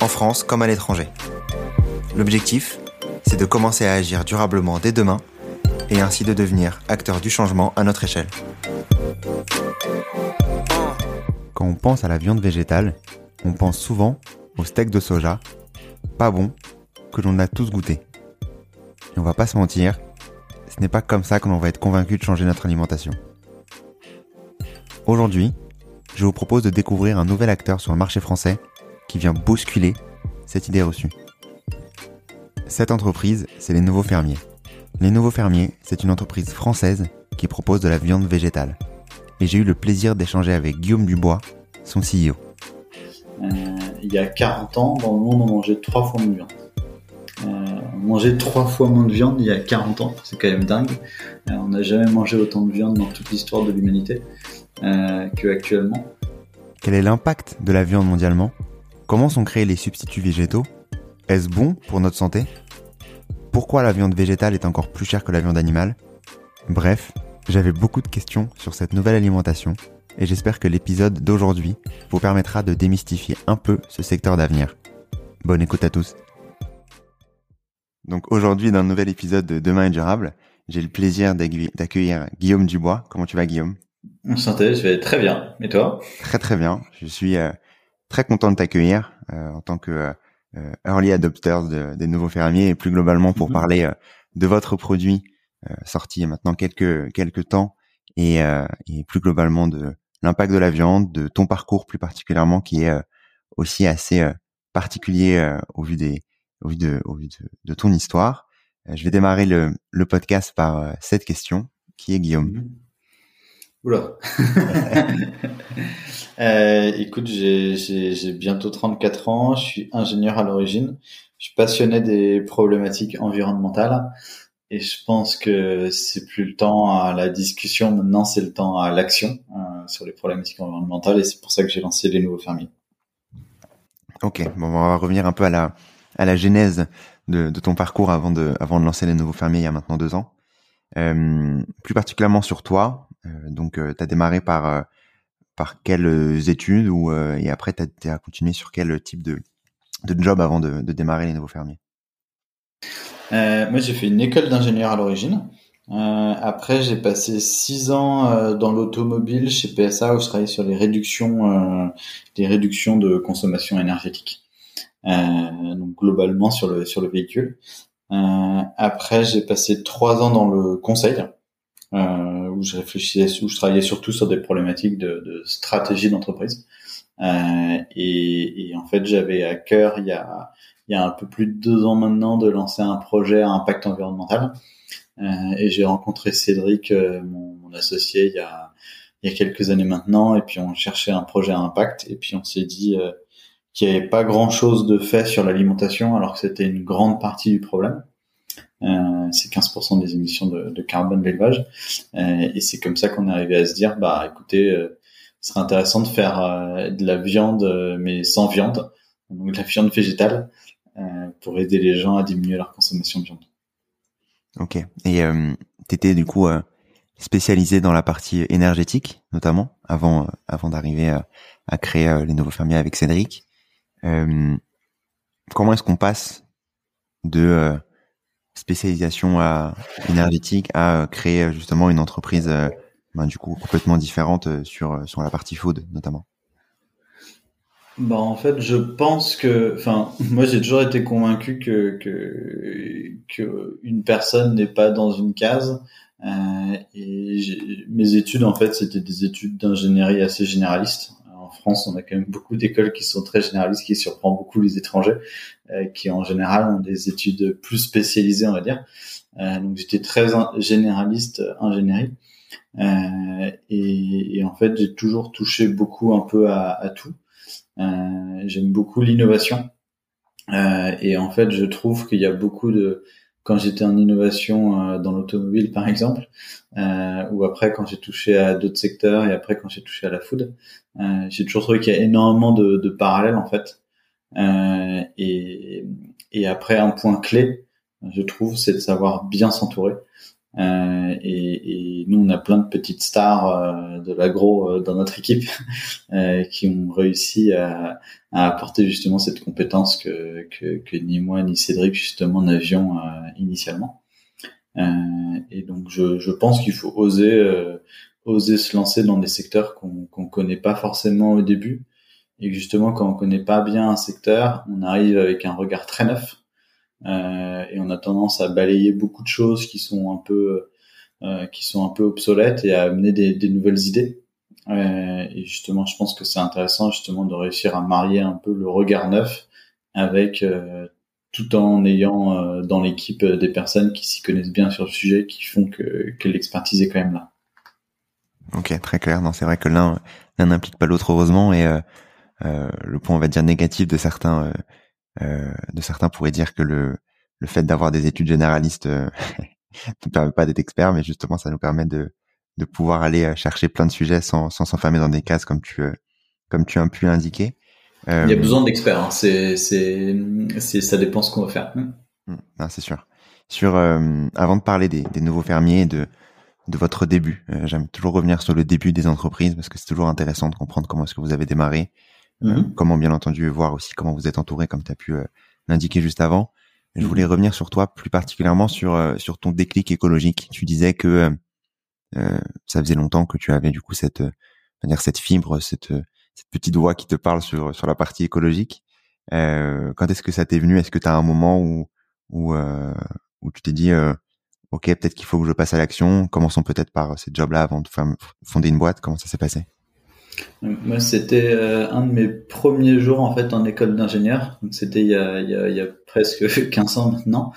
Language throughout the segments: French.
en France comme à l'étranger. L'objectif, c'est de commencer à agir durablement dès demain et ainsi de devenir acteur du changement à notre échelle. Quand on pense à la viande végétale, on pense souvent au steak de soja, pas bon, que l'on a tous goûté. Et on va pas se mentir, ce n'est pas comme ça que l'on va être convaincu de changer notre alimentation. Aujourd'hui, je vous propose de découvrir un nouvel acteur sur le marché français qui vient bousculer cette idée reçue. Cette entreprise, c'est les Nouveaux Fermiers. Les Nouveaux Fermiers, c'est une entreprise française qui propose de la viande végétale. Et j'ai eu le plaisir d'échanger avec Guillaume Dubois, son CEO. Euh, il y a 40 ans, dans le monde, on mangeait trois fois moins de viande. Euh, on mangeait trois fois moins de viande il y a 40 ans, c'est quand même dingue. Euh, on n'a jamais mangé autant de viande dans toute l'histoire de l'humanité qu'actuellement. Quel est l'impact de la viande mondialement? Comment sont créés les substituts végétaux? Est-ce bon pour notre santé? Pourquoi la viande végétale est encore plus chère que la viande animale? Bref, j'avais beaucoup de questions sur cette nouvelle alimentation et j'espère que l'épisode d'aujourd'hui vous permettra de démystifier un peu ce secteur d'avenir. Bonne écoute à tous. Donc aujourd'hui, dans un nouvel épisode de Demain est durable, j'ai le plaisir d'accueillir Guillaume Dubois. Comment tu vas Guillaume? Santé, je vais très bien. Et toi? Très très bien. Je suis euh, très content de t'accueillir euh, en tant que euh, early adopter des nouveaux fermiers et plus globalement pour mhm. parler de votre produit sorti il y a maintenant quelques quelques temps et, et plus globalement de l'impact de la viande, de ton parcours plus particulièrement qui est aussi assez particulier au vu des au vu de, au vu de, ton histoire. je vais démarrer le, le podcast par cette question qui est Guillaume. Oula. euh, écoute, j'ai bientôt 34 ans, je suis ingénieur à l'origine, je suis passionné des problématiques environnementales et je pense que c'est plus le temps à la discussion, maintenant c'est le temps à l'action euh, sur les problématiques environnementales et c'est pour ça que j'ai lancé les nouveaux fermiers. Ok, bon, on va revenir un peu à la, à la genèse de, de ton parcours avant de, avant de lancer les nouveaux fermiers il y a maintenant deux ans. Euh, plus particulièrement sur toi, donc, euh, tu as démarré par euh, par quelles études ou et après tu as, continué sur quel type de de job avant de, de démarrer les nouveaux fermiers? Euh, Moi, j'ai fait une école d'ingénieur à l'origine. Euh, après, j'ai passé six ans dans l'automobile chez PSA où je travaillais sur les réductions, les réductions de consommation énergétique. donc globalement sur le sur le véhicule. après, j'ai passé trois ans dans le conseil euh, où je réfléchissais, où je travaillais surtout sur des problématiques de, stratégie d'entreprise. Euh, et, en fait, j'avais à cœur il y a un peu plus de deux ans maintenant de lancer un projet à impact environnemental. Euh, et j'ai rencontré Cédric, euh, mon, associé, il y a quelques années maintenant. Et puis on cherchait un projet à impact. Et puis on s'est dit qu'il n'y avait pas grand chose de fait sur l'alimentation, alors que c'était une grande partie du problème. Euh, c'est 15% des émissions de, de carbone d'élevage. Euh, et c'est comme ça qu'on est arrivé à se dire, bah écoutez, euh, ce serait intéressant de faire de la viande, mais sans viande, donc de la viande végétale, pour aider les gens à diminuer leur consommation de viande. Ok. Et tu étais du coup spécialisé dans la partie énergétique, notamment, avant, avant d'arriver à, créer les nouveaux fermiers avec Cédric. comment est-ce qu'on passe de spécialisation à, énergétique à créer justement une entreprise euh, ben, du coup complètement différente euh, sur euh, sur la partie food notamment. Bah en fait je pense que enfin moi j'ai toujours été convaincu que que, une personne n'est pas dans une case euh, et mes études en fait c'était des études d'ingénierie assez généralistes France, on a quand même beaucoup d'écoles qui sont très généralistes, qui surprend beaucoup les étrangers, euh, qui en général ont des études plus spécialisées, on va dire. Euh, donc j'étais très généraliste ingénierie. Euh, et, et, en fait, j'ai toujours touché beaucoup un peu à, tout. J'aime beaucoup l'innovation. et en fait, je trouve qu'il y a beaucoup de quand j'étais en innovation dans l'automobile, par exemple, ou après quand j'ai touché à d'autres secteurs et après quand j'ai touché à la food, j'ai toujours trouvé qu'il y a énormément de, de parallèles en fait. et, et après, un point clé, je trouve, c'est de savoir bien s'entourer. Euh, et, et, nous, on a plein de petites stars euh, de l'agro euh, dans notre équipe euh, qui ont réussi à, à, apporter justement cette compétence que, que, que, ni moi ni Cédric justement n'avions euh, initialement. et donc, je, je pense qu'il faut oser oser se lancer dans des secteurs qu'on qu'on connaît pas forcément au début et justement quand on connaît pas bien un secteur, on arrive avec un regard très neuf euh, et on a tendance à balayer beaucoup de choses qui sont un peu euh, qui sont un peu obsolètes et à amener des, des nouvelles idées. Euh, et justement, je pense que c'est intéressant justement de réussir à marier un peu le regard neuf avec euh, tout en ayant euh, dans l'équipe des personnes qui s'y connaissent bien sur le sujet, qui font que, que l'expertise est quand même là. Ok, très clair. Non, c'est vrai que l'un l'un n'implique pas l'autre heureusement et euh, le point on va dire négatif de certains euh, de certains pourraient dire que le, le fait d'avoir des études généralistes euh, ne permet pas d'être expert, mais justement, ça nous permet de, de pouvoir aller euh, chercher plein de sujets sans sans s'enfermer dans des cases comme tu comme tu as pu l'indiquer. Il y a besoin d'experts. Hein. C'est c'est c'est ça dépend ce qu'on va faire. Mmh. c'est sûr. Sur avant de parler des, des nouveaux fermiers de de votre début, j'aime toujours revenir sur le début des entreprises parce que c'est toujours intéressant de comprendre comment est-ce que vous avez démarré, euh, mhm. comment bien entendu voir aussi comment vous êtes entouré, comme tu as pu euh, l'indiquer juste avant. Je mhm. voulais revenir sur toi, plus particulièrement sur euh, sur ton déclic écologique. Tu disais que ça faisait longtemps que tu avais du coup cette dire cette fibre, cette cette petite voix qui te parle sur sur la partie écologique. quand est-ce que ça t'est venu? Est-ce que tu as un moment où où où tu t'es dit ok peut-être qu'il faut que je passe à l'action? Commençons peut-être par ces jobs-là avant de fonder une boîte. Comment ça s'est passé? Moi, c'était euh, un de mes premiers jours en fait en école d'ingénieur. C'était il il il y a presque 15 ans maintenant.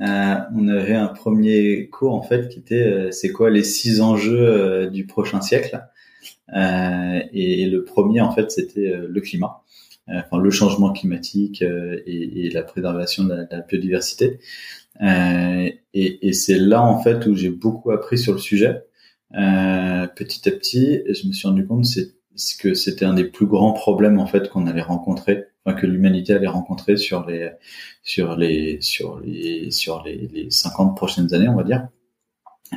Euh, on avait un premier cours en fait qui était euh, c'est quoi les six enjeux euh, du prochain siècle. Et, et, le premier en fait c'était le climat, enfin le changement climatique et, et, la préservation de la, de la biodiversité. et, et c'est là en fait où j'ai beaucoup appris sur le sujet. petit à petit, et je me suis rendu compte c'est que c'était un des plus grands problèmes en fait qu'on allait rencontrer, enfin, que l'humanité allait rencontrer sur les sur les sur les sur les, les 50 prochaines années, on va dire.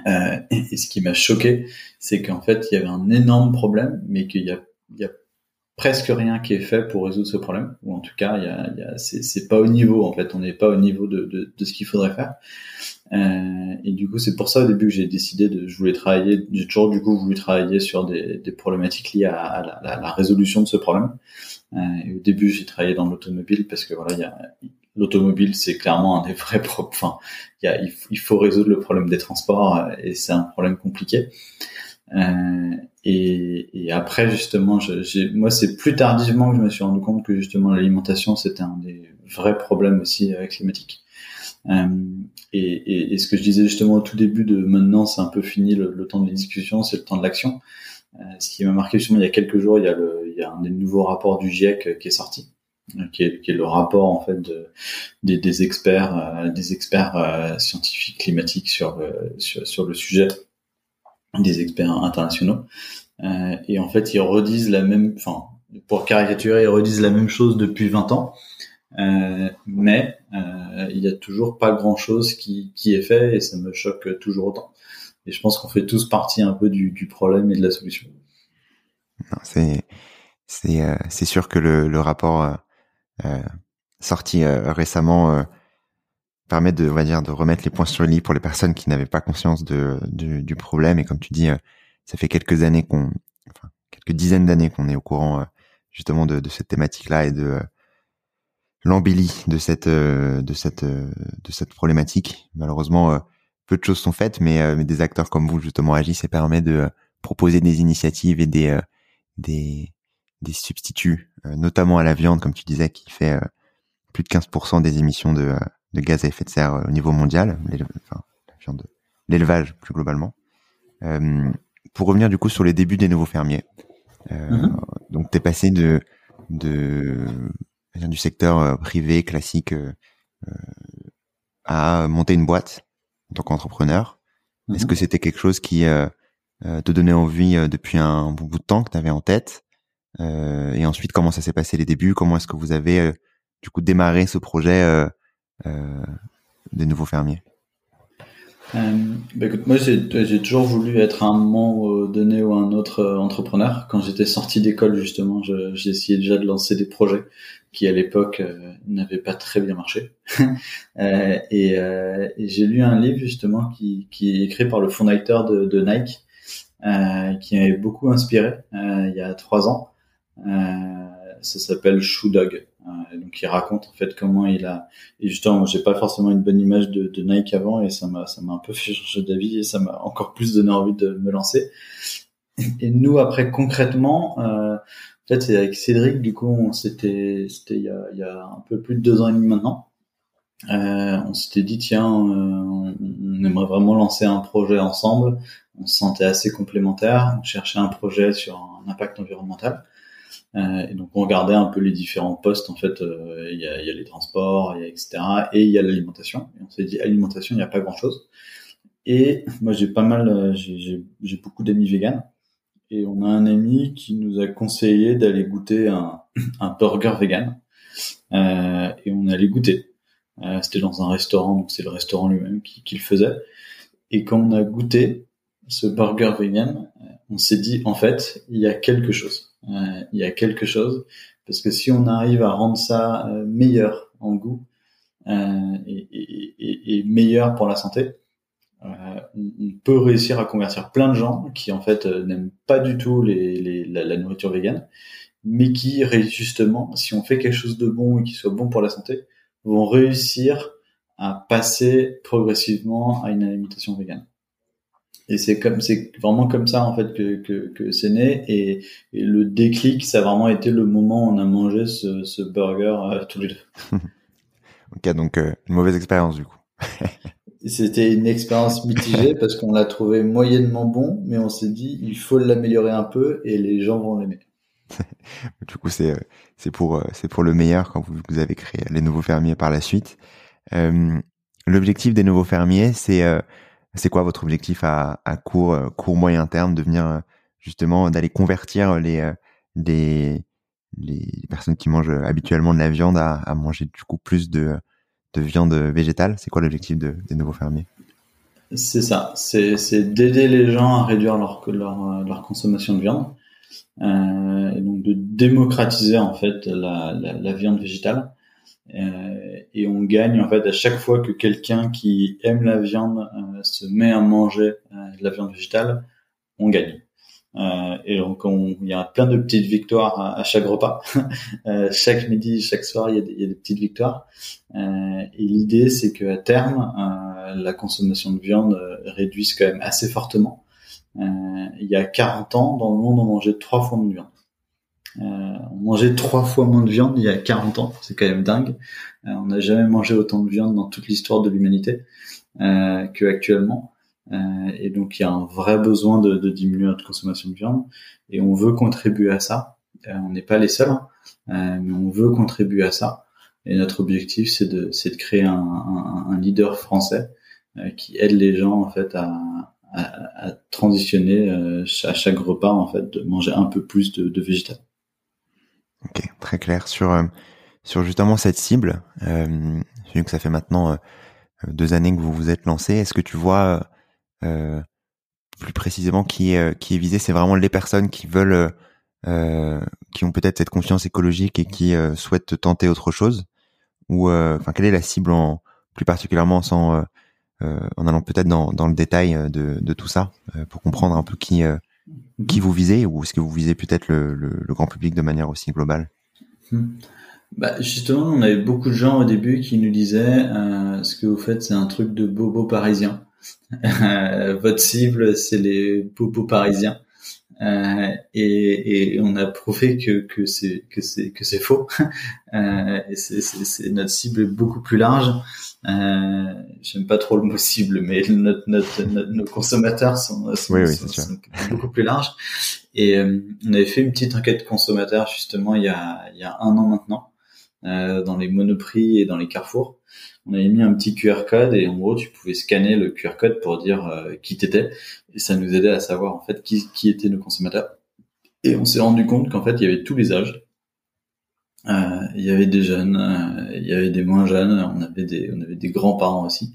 Euh, et, ce qui m'a choqué, c'est qu'en fait il y avait un énorme problème, mais qu'il y a, il y a presque rien qui est fait pour résoudre ce problème, ou en tout cas, il y a, il y a c'est pas au niveau en fait, on n'est pas au niveau de, de, de ce qu'il faudrait faire. Euh, et du coup, c'est pour ça au début que j'ai décidé de, je voulais travailler, j'ai toujours du coup voulu travailler sur des, des problématiques liées à, à, la, la, résolution de ce problème. Euh, et au début, j'ai travaillé dans l'automobile parce que voilà, il y a l'automobile, c'est clairement un des vrais problèmes. Enfin, il, y a, il, faut résoudre le problème des transports et c'est un problème compliqué. Euh, et, et, après, justement, j'ai, moi, c'est plus tardivement que je me suis rendu compte que justement l'alimentation, c'était un des vrais problèmes aussi euh, climatiques. Euh, et, et, et, ce que je disais justement au tout début de maintenant, c'est un peu fini le, temps de la discussion, c'est le temps de l'action. Euh, ce qui m'a marqué justement il y a quelques jours, il y a, le, il y a un des nouveaux rapports du GIEC qui est sorti, qui est, qui est le rapport en fait de, des, des experts, des experts scientifiques climatiques sur, sur, le sujet, des experts internationaux. Euh, et en fait, ils redisent la même, enfin, pour caricaturer, ils redisent la même chose depuis 20 ans. Euh, mais euh, il y a toujours pas grand chose qui, qui est fait et ça me choque toujours autant. Et je pense qu'on fait tous partie un peu du, du problème et de la solution. C'est c'est c'est sûr que le, le rapport sorti récemment permet de on va dire de remettre les points sur le lit pour les personnes qui n'avaient pas conscience de du, problème et comme tu dis ça fait quelques années qu'on enfin quelques dizaines d'années qu'on est au courant justement de, de cette thématique là et de l'embellie de cette euh, de cette euh, de cette problématique. Malheureusement, euh, peu de choses sont faites, mais, des acteurs comme vous justement agissent et permet de proposer des initiatives et des des des substituts, notamment à la viande, comme tu disais, qui fait plus de 15% des émissions de, de gaz à effet de serre au niveau mondial, l'élevage plus globalement. Euh, pour revenir du coup sur les débuts des nouveaux fermiers, euh, mm-hmm. donc t'es passé de du secteur privé classique à monter une boîte en tant qu'entrepreneur. Est-ce mhm. que c'était quelque chose qui te donnait envie depuis un bon bout de temps que tu avais en tête Et ensuite, comment ça s'est passé les débuts? Comment est-ce que vous avez du coup démarré ce projet des nouveaux fermiers? Euh, bah écoute, moi j'ai toujours voulu être un moment donné ou un autre euh, entrepreneur. Quand j'étais sorti d'école justement, j'ai essayé déjà de lancer des projets qui à l'époque euh, n'avaient pas très bien marché. euh, et, euh, et j'ai lu un livre justement qui, qui est écrit par le fondateur de, de Nike, qui m'avait beaucoup inspiré il y a trois ans. ça s'appelle Shoe Dog. Euh, donc il raconte en fait comment il a et justement j'ai pas forcément une bonne image de, de Nike avant et ça m'a ça m'a un peu fait changer d'avis et ça m'a encore plus donné envie de me lancer. Et nous après concrètement euh, peut-être c'est avec Cédric du coup on s'était c'était il y a, il y a un peu plus de deux ans et demi maintenant. Euh, on s'était dit tiens euh, on aimerait vraiment lancer un projet ensemble. On se sentait assez complémentaires. On cherchait un projet sur un impact environnemental. Euh, et donc on regardait un peu les différents postes en fait. Euh, il y, a, les transports, etc. Et il y a l'alimentation. Et on s'est dit alimentation, il n'y a pas grand chose. Et moi j'ai pas mal, euh, j'ai beaucoup d'amis véganes. Et on a un ami qui nous a conseillé d'aller goûter un, burger vegan. Et on allait goûter. Euh, C'était dans un restaurant, donc c'est le restaurant lui-même qui, qui, le faisait. Et quand on a goûté ce burger vegan, on s'est dit en fait il y a quelque chose il y a quelque chose parce que si on arrive à rendre ça euh, meilleur en goût euh, et, meilleur pour la santé, on peut réussir à convertir plein de gens qui en fait n'aiment pas du tout les, la, nourriture végane, mais qui justement, si on fait quelque chose de bon et qui soit bon pour la santé, vont réussir à passer progressivement à une alimentation végane. Et c'est comme c'est vraiment comme ça en fait que que, que c'est né et, et, le déclic ça a vraiment été le moment où on a mangé ce, ce burger euh, tous les deux. ok donc euh, une mauvaise expérience du coup. C'était une expérience mitigée parce qu'on l'a trouvé moyennement bon, mais on s'est dit il faut l'améliorer un peu et les gens vont l'aimer. du coup c'est euh, c'est pour c'est pour le meilleur quand vous, vous avez créé les nouveaux fermiers par la suite. L'objectif des nouveaux fermiers c'est c'est quoi votre objectif à, à court, euh, court moyen terme de venir euh, justement d'aller convertir les, euh, les, les personnes qui mangent habituellement de la viande à, manger du coup plus de, de viande végétale? C'est quoi l'objectif de, des nouveaux fermiers? C'est ça, c'est d'aider les gens à réduire leur, leur, consommation de viande et donc de démocratiser en fait la, la, viande végétale. Et on gagne en fait à chaque fois que quelqu'un qui aime la viande euh, se met à manger euh, de la viande végétale, on gagne. Euh, et donc il y a plein de petites victoires à, chaque repas. chaque midi, chaque soir, il y a des, il y a des petites victoires. et l'idée, c'est que à terme, la consommation de viande réduise quand même assez fortement. il y a 40 ans, dans le monde, on mangeait trois fois de viande. Euh, on mangeait trois fois moins de viande il y a 40 ans, c'est quand même dingue. Euh, on n'a jamais mangé autant de viande dans toute l'histoire de l'humanité euh, qu'actuellement. Euh, et donc il y a un vrai besoin de, diminuer notre consommation de viande et on veut contribuer à ça. On n'est pas les seuls, hein, mais on veut contribuer à ça. Et notre objectif c'est de, c'est de créer un, leader français qui aide les gens en fait à, transitionner à chaque repas en fait de manger un peu plus de, de. Ok, très clair sur euh, sur justement cette cible. Euh, vu que ça fait maintenant euh, deux années que vous vous êtes lancé, est-ce que tu vois euh, plus précisément qui est qui est visé? C'est vraiment les personnes qui veulent, qui ont peut-être cette conscience écologique et qui souhaitent tenter autre chose, ou enfin quelle est la cible en plus particulièrement sans en allant peut-être dans, dans le détail de, de tout ça pour comprendre un peu qui qui vous visez ou est-ce que vous visez peut-être le, grand public de manière aussi globale? Hmm. bah, Justement, on avait beaucoup de gens au début qui nous disaient euh, ce que vous faites, c'est un truc de bobo parisien. Votre cible, c'est les bobos parisiens. Euh, et, on a prouvé que, c'est faux. euh, notre cible est beaucoup plus large. Euh, J'aime pas trop le mot cible, mais notre, notre, nos consommateurs sont, sont, sont, beaucoup plus larges. Et euh, on avait fait une petite enquête consommateur justement il y a il y a un an maintenant. dans les monoprix et dans les carrefours. On avait mis un petit QR code et en gros tu pouvais scanner le QR code pour dire qui t'étais et ça nous aidait à savoir en fait qui, qui étaient nos consommateurs. Et on s'est rendu compte qu'en fait il y avait tous les âges euh, il y avait des jeunes, euh, il y avait des moins jeunes, on avait des, on avait des grands-parents aussi,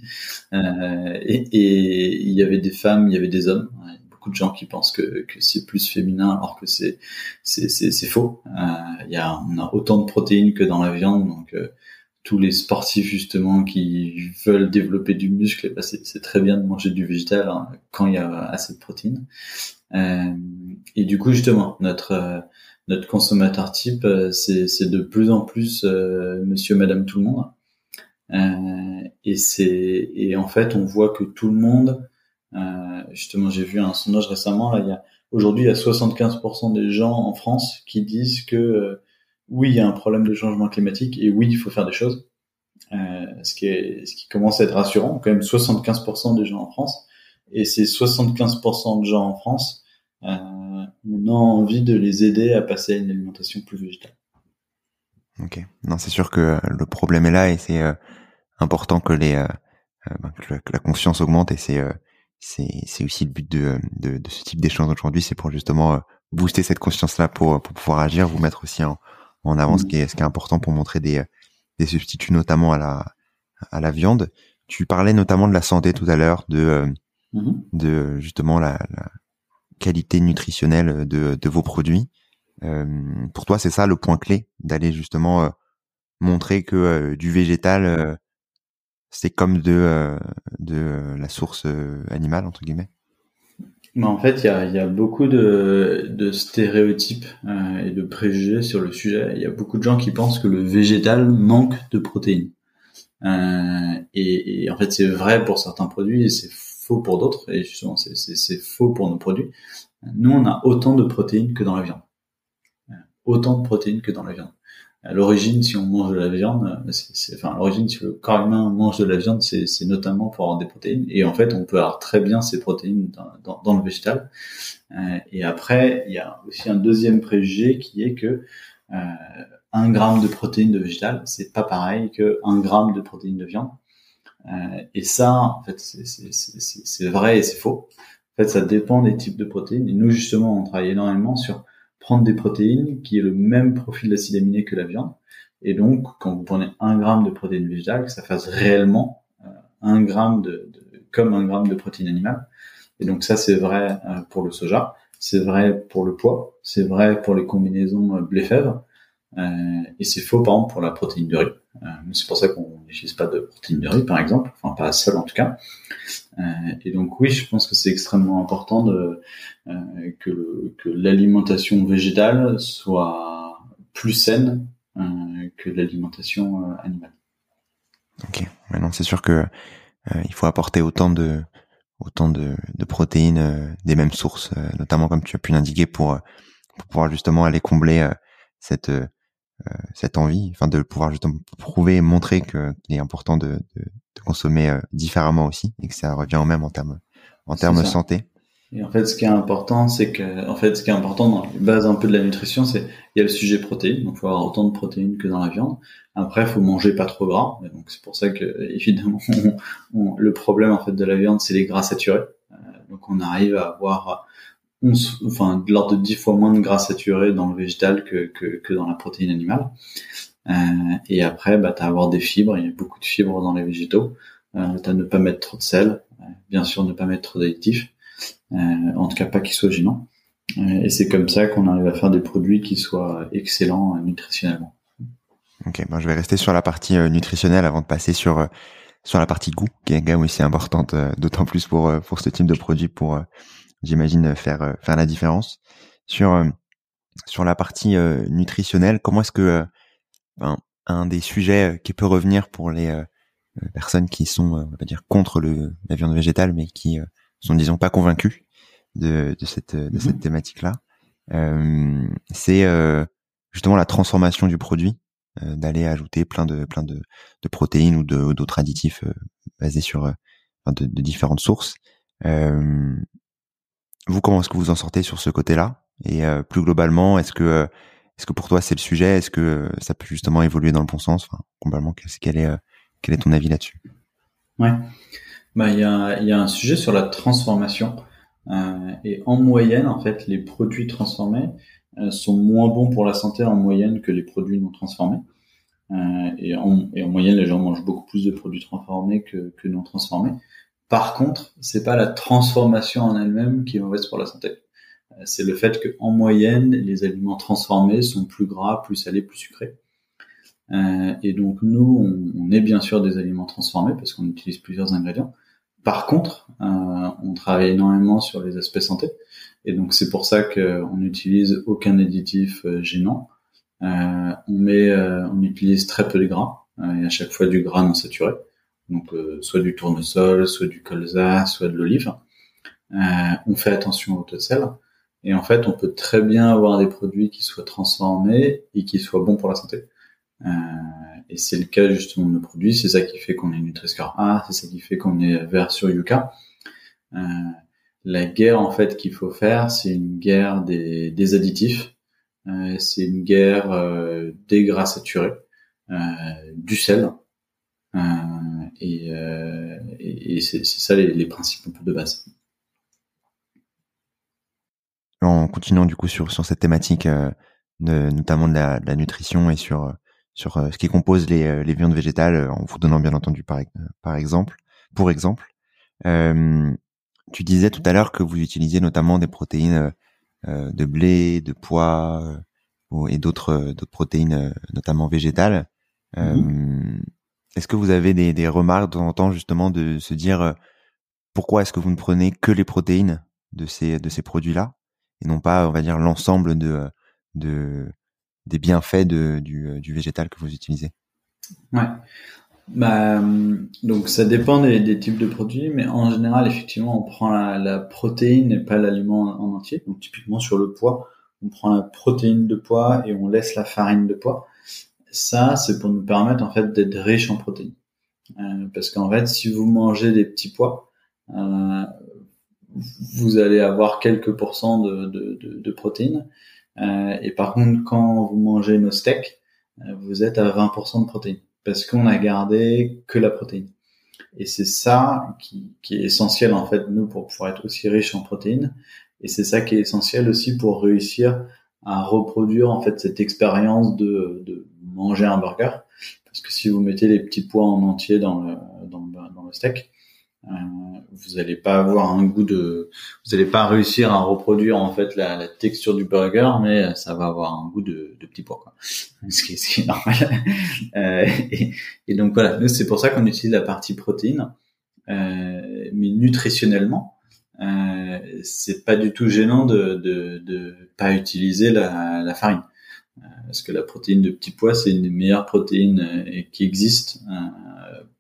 euh, et, il y avait des femmes, il y avait des hommes. Beaucoup de gens qui pensent que, que c'est plus féminin alors que c'est c'est, faux. il y a, on a autant de protéines que dans la viande, donc tous les sportifs justement qui veulent développer du muscle, bah, c'est, très bien de manger du végétal hein, quand il y a assez de protéines. et du coup justement notre notre consommateur type, euh, c'est de plus en plus euh, monsieur, madame, tout le monde. Euh, et c'est et en fait, on voit que tout le monde, justement, j'ai vu un sondage récemment, aujourd'hui il y a 75% des gens en France qui disent que oui, il y a un problème de changement climatique et oui, il faut faire des choses. ce qui est ce qui commence à être rassurant, quand même 75% des gens en France et ces 75% de gens en France on a envie de les aider à passer à une alimentation plus végétale. Ok. Non, c'est sûr que euh, le problème est là et c'est euh, important que les euh, ben, que la, conscience augmente et c'est c'est c'est aussi le but de de, de ce type d'échange aujourd'hui, c'est pour justement booster cette conscience-là pour pour pouvoir agir, vous mettre aussi en en avant ce qui est ce qui est important pour montrer des des substituts notamment à la à la viande. Tu parlais notamment de la santé tout à l'heure, de mm-hmm. de justement la, la qualité nutritionnelle de, vos produits. Euh, pour toi, c'est ça le point clé d'aller justement euh, montrer que euh, du végétal, c'est comme de, la source animale entre guillemets? Mais en fait, il y a, beaucoup de, stéréotypes et de préjugés sur le sujet. Il y a beaucoup de gens qui pensent que le végétal manque de protéines. Et, et, en fait, c'est vrai pour certains produits et c'est pour d'autres, et justement c'est faux pour nos produits. Nous, on a autant de protéines que dans la viande. Autant de protéines que dans la viande. À l'origine, si on mange de la viande, c'est, enfin, l'origine, si le corps humain mange de la viande, c'est, notamment pour avoir des protéines. Et en fait, on peut avoir très bien ces protéines dans, dans, le végétal. Euh, et après, il y a aussi un deuxième préjugé qui est que euh, un gramme de protéines de végétal, c'est pas pareil que un gramme de protéines de viande. Euh, et ça, en fait, c'est vrai et c'est faux. En fait, ça dépend des types de protéines. Et nous, justement, on travaille énormément sur prendre des protéines qui aient le même profil d'acide aminé que la viande. Et donc, quand vous prenez un gramme de protéines végétales, ça fasse réellement euh, un gramme de, de, comme un gramme de protéines animales. Et donc ça, c'est vrai euh, pour le soja, c'est vrai pour le poids, c'est vrai pour les combinaisons blé-fèvre, et c'est faux, par exemple, pour la protéine de riz. C'est pour ça qu'on n'utilise pas de protéine de riz, par exemple, enfin pas seule en tout cas. Euh, et donc oui, je pense que c'est extrêmement important de, que, l'alimentation végétale soit plus saine que l'alimentation animale. Ok, maintenant c'est sûr que il faut apporter autant de protéines des mêmes sources, notamment comme tu as pu l'indiquer pour pouvoir justement aller combler cette euh, cette envie, enfin de pouvoir justement prouver et montrer qu'il est important de, de, de consommer euh, différemment aussi et que ça revient au même en termes en termes santé. Et en fait, ce qui est important, c'est que, en fait, ce qui est important dans les bases un peu de la nutrition, c'est il y a le sujet protéines, donc il faut avoir autant de protéines que dans la viande. Après, il faut manger pas trop gras, et donc c'est pour ça que évidemment, le problème en fait de la viande, c'est les gras saturés. Euh, donc on arrive à avoir enfin de l'ordre de 10 fois moins de gras saturés dans le végétal que, que, que dans la protéine animale. Euh, et après, bah, tu as avoir des fibres, il y a beaucoup de fibres dans les végétaux. Euh, tu as ne pas mettre trop de sel, euh, bien sûr ne pas mettre trop d'additifs, euh, en tout cas pas qu'ils soient gênants. Euh, et c'est comme ça qu'on arrive à faire des produits qui soient excellents nutritionnellement. Ok, bon, je vais rester sur la partie nutritionnelle avant de passer sur sur la partie goût, qui est quand même aussi importante, d'autant plus pour pour ce type de produit pour j'imagine faire euh, faire la différence sur euh, sur la partie euh, nutritionnelle. Comment est-ce que ben, un des sujets qui peut revenir pour les personnes qui sont on va dire contre le la viande végétale mais qui sont disons pas convaincus de, de cette de cette mmh thématique là euh, c'est justement la transformation du produit d'aller ajouter plein de plein de, de protéines ou d'autres additifs basés sur de, de, différentes sources vous, comment est-ce que vous en sortez sur ce côté-là? Et euh, plus globalement, est-ce que est-ce que pour toi c'est le sujet? Est-ce que ça peut justement évoluer dans le bon sens? Enfin, globalement, quel est quel est ton avis là-dessus? Ouais, bah il y a y a un sujet sur la transformation. Et en moyenne en fait les produits transformés sont moins bons pour la santé en moyenne que les produits non transformés. Euh, et, en, et, en, moyenne, les gens mangent beaucoup plus de produits transformés que, que non transformés. Par contre, c'est pas la transformation en elle-même qui est mauvaise pour la santé. Euh, c'est le fait que en moyenne, les aliments transformés sont plus gras, plus salés, plus sucrés. Euh, et donc nous, on, est bien sûr des aliments transformés parce qu'on utilise plusieurs ingrédients. Par contre, euh, on travaille énormément sur les aspects santé. Et donc c'est pour ça qu'on n'utilise aucun additif gênant. On met, on utilise très peu de gras et à chaque fois du gras non saturé. Donc soit du tournesol, soit du colza, soit de l'olive. on fait attention au taux de sel. Et en fait, on peut très bien avoir des produits qui soient transformés et qui soient bons pour la santé. Euh, et c'est le cas justement de nos produits. C'est ça qui fait qu'on est Nutri-Score A, c'est ça qui fait qu'on est vert sur Yuka. Euh, la guerre en fait qu'il faut faire, c'est une guerre des, des additifs euh, c'est une guerre euh, des gras saturés, euh, du sel, et, et c'est ça les, les, principes un peu de base. En continuant du coup sur sur cette thématique, notamment de la, de la, nutrition et sur sur ce qui compose les, les viandes végétales, en vous donnant bien entendu par, par exemple, pour exemple, euh, tu disais tout à l'heure que vous utilisiez notamment des protéines euh, de blé, de pois euh, et d'autres euh, d'autres protéines, notamment végétales. Mm-hmm. Est-ce que vous avez des, remarques de temps en temps justement de se dire pourquoi est-ce que vous ne prenez que les protéines de ces produits-là et non pas on va dire l'ensemble de de des bienfaits du, du végétal que vous utilisez? Ouais. Bah, donc ça dépend des, types de produits, mais en général, effectivement, on prend la, la protéine et pas l'aliment en, entier. Donc typiquement sur le poids, on prend la protéine de poids et on laisse la farine de poids. Ça, c'est pour nous permettre en fait d'être riche en protéines. Euh, parce qu'en fait, si vous mangez des petits pois, euh, vous allez avoir quelques pourcents de, de, de, de protéines. Euh, et par contre, quand vous mangez nos steaks, euh, vous êtes à 20% de protéines parce qu'on a gardé que la protéine. Et c'est ça qui, qui, est essentiel en fait nous pour pouvoir être aussi riche en protéines. Et c'est ça qui est essentiel aussi pour réussir à reproduire en fait cette expérience de, de manger un burger. Parce que si vous mettez les petits pois en entier dans le, dans, dans le steak, euh, vous n'allez pas avoir un goût de, vous n'allez pas réussir à reproduire en fait la, texture du burger, mais ça va avoir un goût de, de pois, quoi. Ce qui, ce est normal. Euh, et, et, donc voilà, c'est pour ça qu'on utilise la partie protéine, euh, mais nutritionnellement, euh, c'est pas du tout gênant de, de, pas utiliser la, farine, euh, parce que la protéine de petit pois c'est une des meilleures protéines euh, qui existent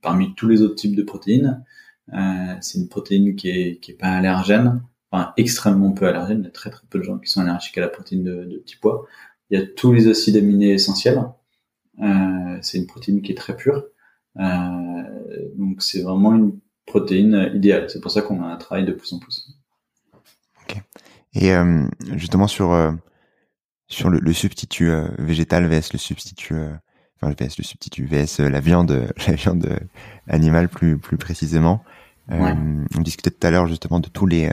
parmi tous les autres types de protéines. Euh, c'est une protéine qui est, qui est pas allergène, enfin extrêmement peu allergène. Il y a très très peu de gens qui sont allergiques à la protéine de, de petit pois. Il y a tous les acides aminés essentiels. Euh, c'est une protéine qui est très pure. Euh, donc c'est vraiment une protéine idéale. C'est pour ça qu'on a un travail de plus en plus. Ok. Et euh, justement sur euh, sur le, le substitut euh, végétal vs le substitut enfin le vs le substitut vs la viande la viande animale plus plus précisément. Euh, on discutait tout à l'heure justement de tous les, euh,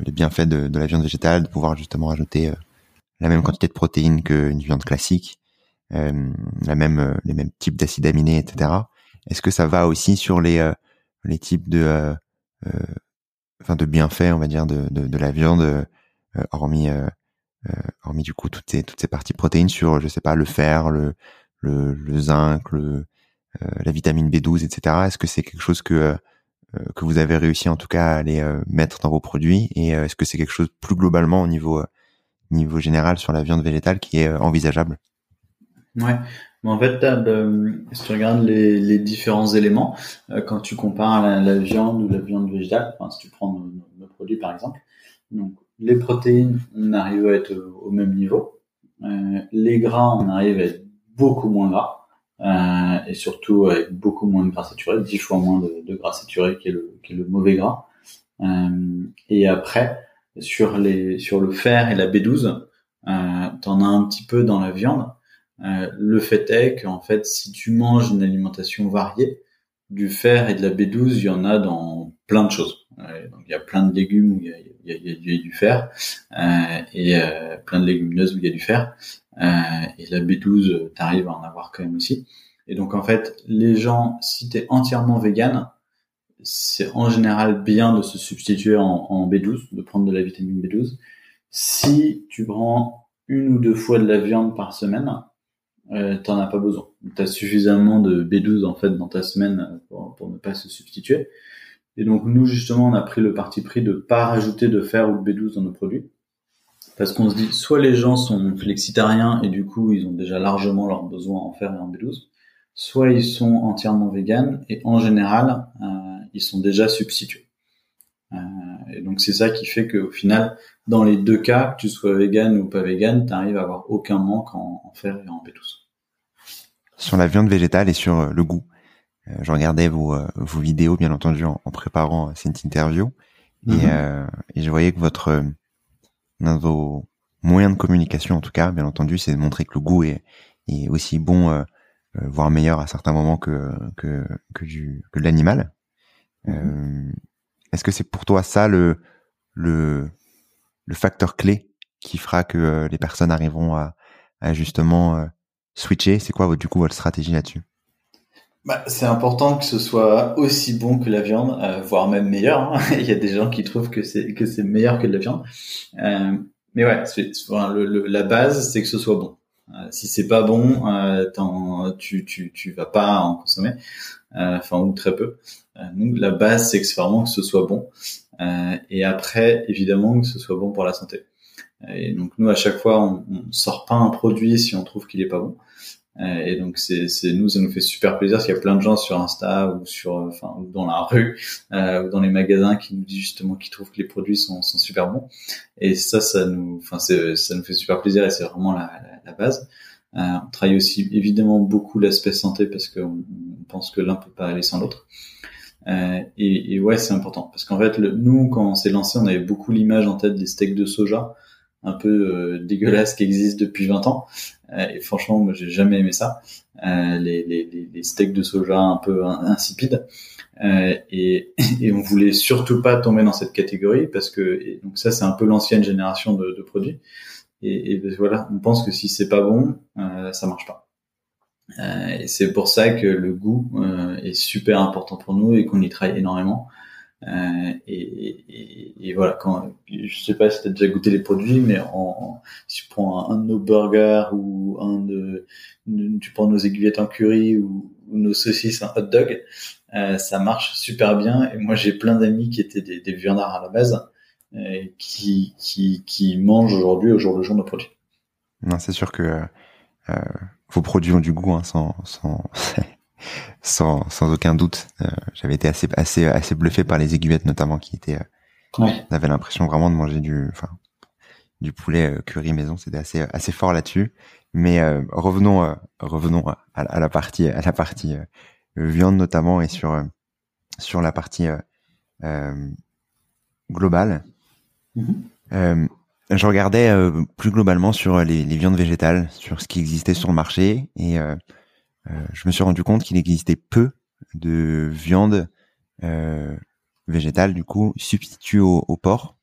les bienfaits de, de, la viande végétale, de pouvoir justement ajouter euh, la même quantité de protéines qu'une viande classique, la même, les mêmes types d'acides aminés, etc. Est-ce que ça va aussi sur les, les types de, enfin de bienfaits, on va dire, de, de, de la viande, hormis, hormis du coup toutes ces, parties protéines sur, je sais pas, le fer, le, zinc, le, la vitamine B12, etc. Est-ce que c'est quelque chose que euh, que vous avez réussi en tout cas à euh, mettre dans vos produits? Et euh, est-ce que c'est quelque chose plus globalement au niveau niveau général sur la viande végétale qui est envisageable? Ouais, en fait, si tu regardes les, différents éléments, quand tu compares la, viande ou la viande végétale, si tu prends nos, nos, produits par exemple, donc les protéines, on arrive à être au, même niveau. Euh, les gras, on arrive à être beaucoup moins gras euh, et surtout avec beaucoup moins de gras saturé, 10 fois moins de, gras saturé qui est le, mauvais gras. Euh, et après, sur le fer et la B12, euh, t'en as un petit peu dans la viande. Le fait est qu'en fait, si tu manges une alimentation variée, du fer et de la B12, il y en a dans plein de choses. il y a plein de légumes où il y il y a, du, fer euh, et euh, plein de légumineuses où il y a du fer. Euh, et la B12, t'arrives à en avoir quand même aussi. Et donc en fait, les gens, si t'es entièrement vegan, c'est en général bien de se substituer en, en, B12, de prendre de la vitamine B12. Si tu prends une ou deux fois de la viande par semaine, euh, t'en as pas besoin. Tu as suffisamment de B12 en fait dans ta semaine pour, ne pas se substituer. Et donc nous justement, on a pris le parti pris de pas rajouter de fer ou de B12 dans nos produits. Parce qu'on se dit, soit les gens sont flexitariens et du coup ils ont déjà largement leurs besoins en fer et en B12, soit ils sont entièrement véganes et en général euh, ils sont déjà substitués. Euh, et donc c'est ça qui fait qu'au final, dans les deux cas, que tu sois vegan ou pas vegan, tu arrives à avoir aucun manque en, en fer et en B12. Sur la viande végétale et sur euh, le goût, je regardais vos, euh, vos vidéos, bien entendu, en, préparant cette interview, et, mhm. euh, et, je voyais que votre un de vos moyens de communication, en tout cas, bien entendu, c'est de montrer que le goût est, est aussi bon, voire meilleur à certains moments que que que du que de l'animal. Mhm. Est-ce que c'est pour toi ça le le le facteur clé qui fera que les personnes arriveront à, à justement switcher? C'est quoi du coup votre stratégie là-dessus? Bah, c'est important que ce soit aussi bon que la viande, euh, voire même meilleur. Hein. Il y a des gens qui trouvent que c'est que c'est meilleur que de la viande. Euh, mais ouais, le, la base, c'est que ce soit bon. Euh, si c'est pas bon, euh, tu, tu tu vas pas en consommer, euh, enfin ou très peu. nous, la base, c'est que vraiment que ce soit bon. et après, évidemment, que ce soit bon pour la santé. Et donc nous, à chaque fois, on, on sort pas un produit si on trouve qu'il est pas bon. Euh, et donc c'est nous ça nous fait super plaisir parce qu'il y a plein de gens sur Insta ou sur enfin ou dans la rue euh, ou dans les magasins qui nous disent justement qu'ils trouvent que les produits sont, sont super bons. Et ça ça nous enfin ça nous fait super plaisir et c'est vraiment la, la, base. Euh, on travaille aussi évidemment beaucoup l'aspect santé parce qu'on on pense que l'un peut pas aller sans l'autre. Euh, et, et, ouais c'est important. Parce qu'en fait le, nous quand on s'est lancé on avait beaucoup l'image en tête des steaks de soja un peu euh, dégueulasse qui existe depuis 20 ans. Euh, et franchement, moi, j'ai jamais aimé ça. Euh, les, les, les, steaks de soja un peu insipides. et, et on voulait surtout pas tomber dans cette catégorie parce que donc ça, c'est un peu l'ancienne génération de, de produits. Et, et, voilà, on pense que si c'est pas bon, euh, ça marche pas. Euh, et c'est pour ça que le goût euh, est super important pour nous et qu'on y travaille énormément. Euh, et, et, et, voilà, quand je sais pas si tu as déjà goûté les produits, mais en, si tu prends un, de nos burgers ou un de, tu prends nos aiguillettes en curry ou, nos saucisses en hot dog, euh, ça marche super bien. Et moi, j'ai plein d'amis qui étaient des, des viandards à la base, euh, qui, qui, qui mangent aujourd'hui au jour le jour nos produits. Non, c'est sûr que euh, vos produits ont du goût, hein, sans, sans sans, sans aucun doute. Euh, j'avais été assez, assez, assez bluffé par les aiguillettes notamment qui étaient. Euh, ouais. On avait l'impression vraiment de manger du, enfin, du poulet euh, curry maison. C'était assez, assez fort là-dessus. Mais revenons, revenons à, la partie, à la partie viande notamment et sur, sur la partie globale. Mm-hmm. je regardais plus globalement sur les, les, viandes végétales, sur ce qui existait sur le marché et euh, je me suis rendu compte qu'il existait peu de viande euh, végétale, du coup, substituée au, porc,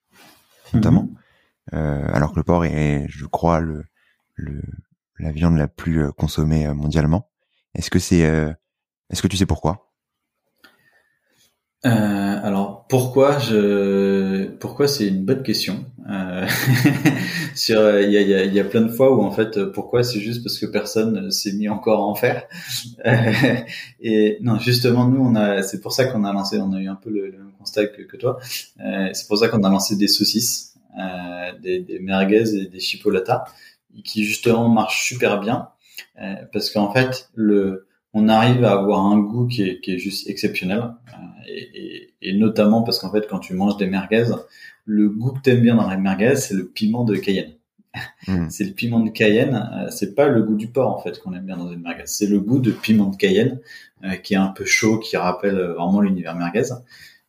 notamment. Euh, alors que le porc est, je crois, le, le la viande la plus consommée mondialement. Est-ce que c'est, est-ce que tu sais pourquoi? Euh, alors pourquoi je pourquoi c'est une bonne question. Euh, sur il y a, y, a, y a plein de fois où en fait pourquoi c'est juste parce que personne s'est mis encore à en faire. et non justement nous on a c'est pour ça qu'on a lancé on a eu un peu le, même constat que, que toi. Euh, c'est pour ça qu'on a lancé des saucisses, euh, des, des merguez et des chipolatas qui justement marchent super bien euh, parce qu'en fait le on arrive à avoir un goût qui est, qui est juste exceptionnel. Euh, et, et, notamment parce qu'en fait, quand tu manges des merguez, le goût que t'aimes bien dans les merguez, c'est le piment de Cayenne. Hmm. c'est le piment de Cayenne. Euh, c'est pas le goût du porc en fait qu'on aime bien dans une merguez. C'est le goût de piment de Cayenne euh, qui est un peu chaud, qui rappelle vraiment l'univers merguez.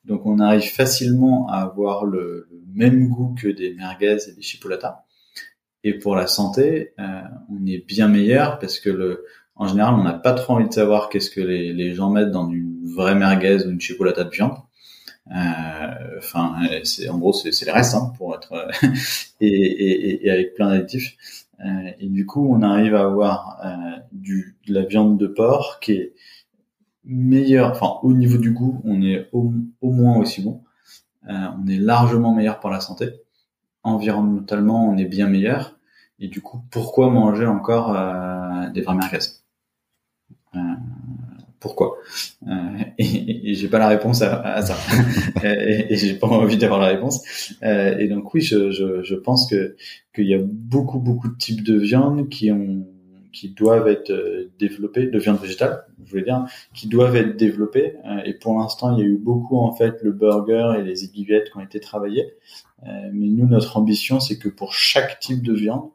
Donc on arrive facilement à avoir le, le, même goût que des merguez et des chipolatas. et pour la santé, on est bien meilleur parce que le, en général, on n'a pas trop envie de savoir qu'est-ce que les, gens mettent dans une vraie merguez ou une chocolatade de viande. Enfin, c'est en gros, c'est les restes hein, pour être et, et, et, avec plein d'additifs. et du coup, on arrive à avoir du de la viande de porc qui est meilleur, enfin au niveau du goût, on est au, moins aussi bon. Euh, on est largement meilleur pour la santé. Environnementalement, on est bien meilleur. Et du coup, pourquoi manger encore euh, des vrais merguez? euh, Pourquoi euh, Et, et j'ai pas la réponse à, ça. et, et j'ai pas envie d'avoir la réponse. Euh, et donc oui, je, je, je pense que qu'il y a beaucoup beaucoup de types de viande qui ont qui doivent être euh, développés, de viande végétale, je voulais dire, qui doivent être développés. Euh, et pour l'instant, il y a eu beaucoup en fait le burger et les aiguillettes qui ont été travaillés. Euh, mais nous, notre ambition, c'est que pour chaque type de viande,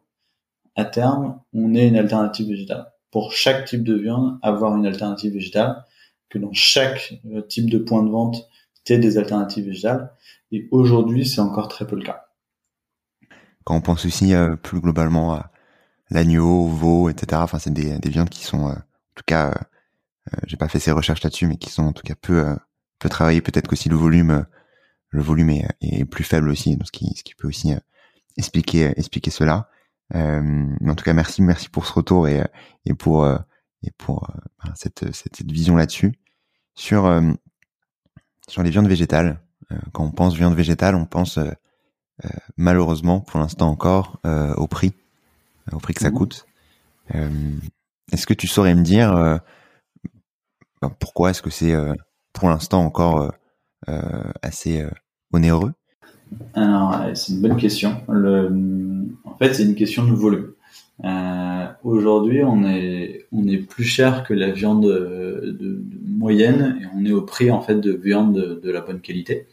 à terme, on ait une alternative végétale. Pour chaque type de viande, avoir une alternative végétale, que dans chaque type de point de vente, tu des alternatives végétales. Et aujourd'hui, c'est encore très peu le cas. Quand on pense aussi plus globalement à l'agneau, veau, etc. Enfin, c'est des, des viandes qui sont, euh, en tout cas, euh, euh, j'ai pas fait ces recherches là-dessus, mais qui sont en tout cas peu peu travaillées. Peut-être qu'aussi le volume, le volume est, est, plus faible aussi, donc ce qui, ce qui peut aussi expliquer expliquer cela. Mais en tout cas, merci, merci pour ce retour et, et pour et pour ben, cette, cette, cette vision là-dessus sur sur les viandes végétales. quand on pense viande végétale, on pense malheureusement pour l'instant encore au prix au prix que ça mhm. coûte. Euh, est-ce que tu saurais me dire euh, ben, pourquoi est-ce que c'est euh, pour l'instant encore assez onéreux? Alors, c'est une bonne question. En fait, c'est une question de volume. Aujourd'hui, on est on est plus cher que la viande de, moyenne et on est au prix en fait de viande de, la bonne qualité.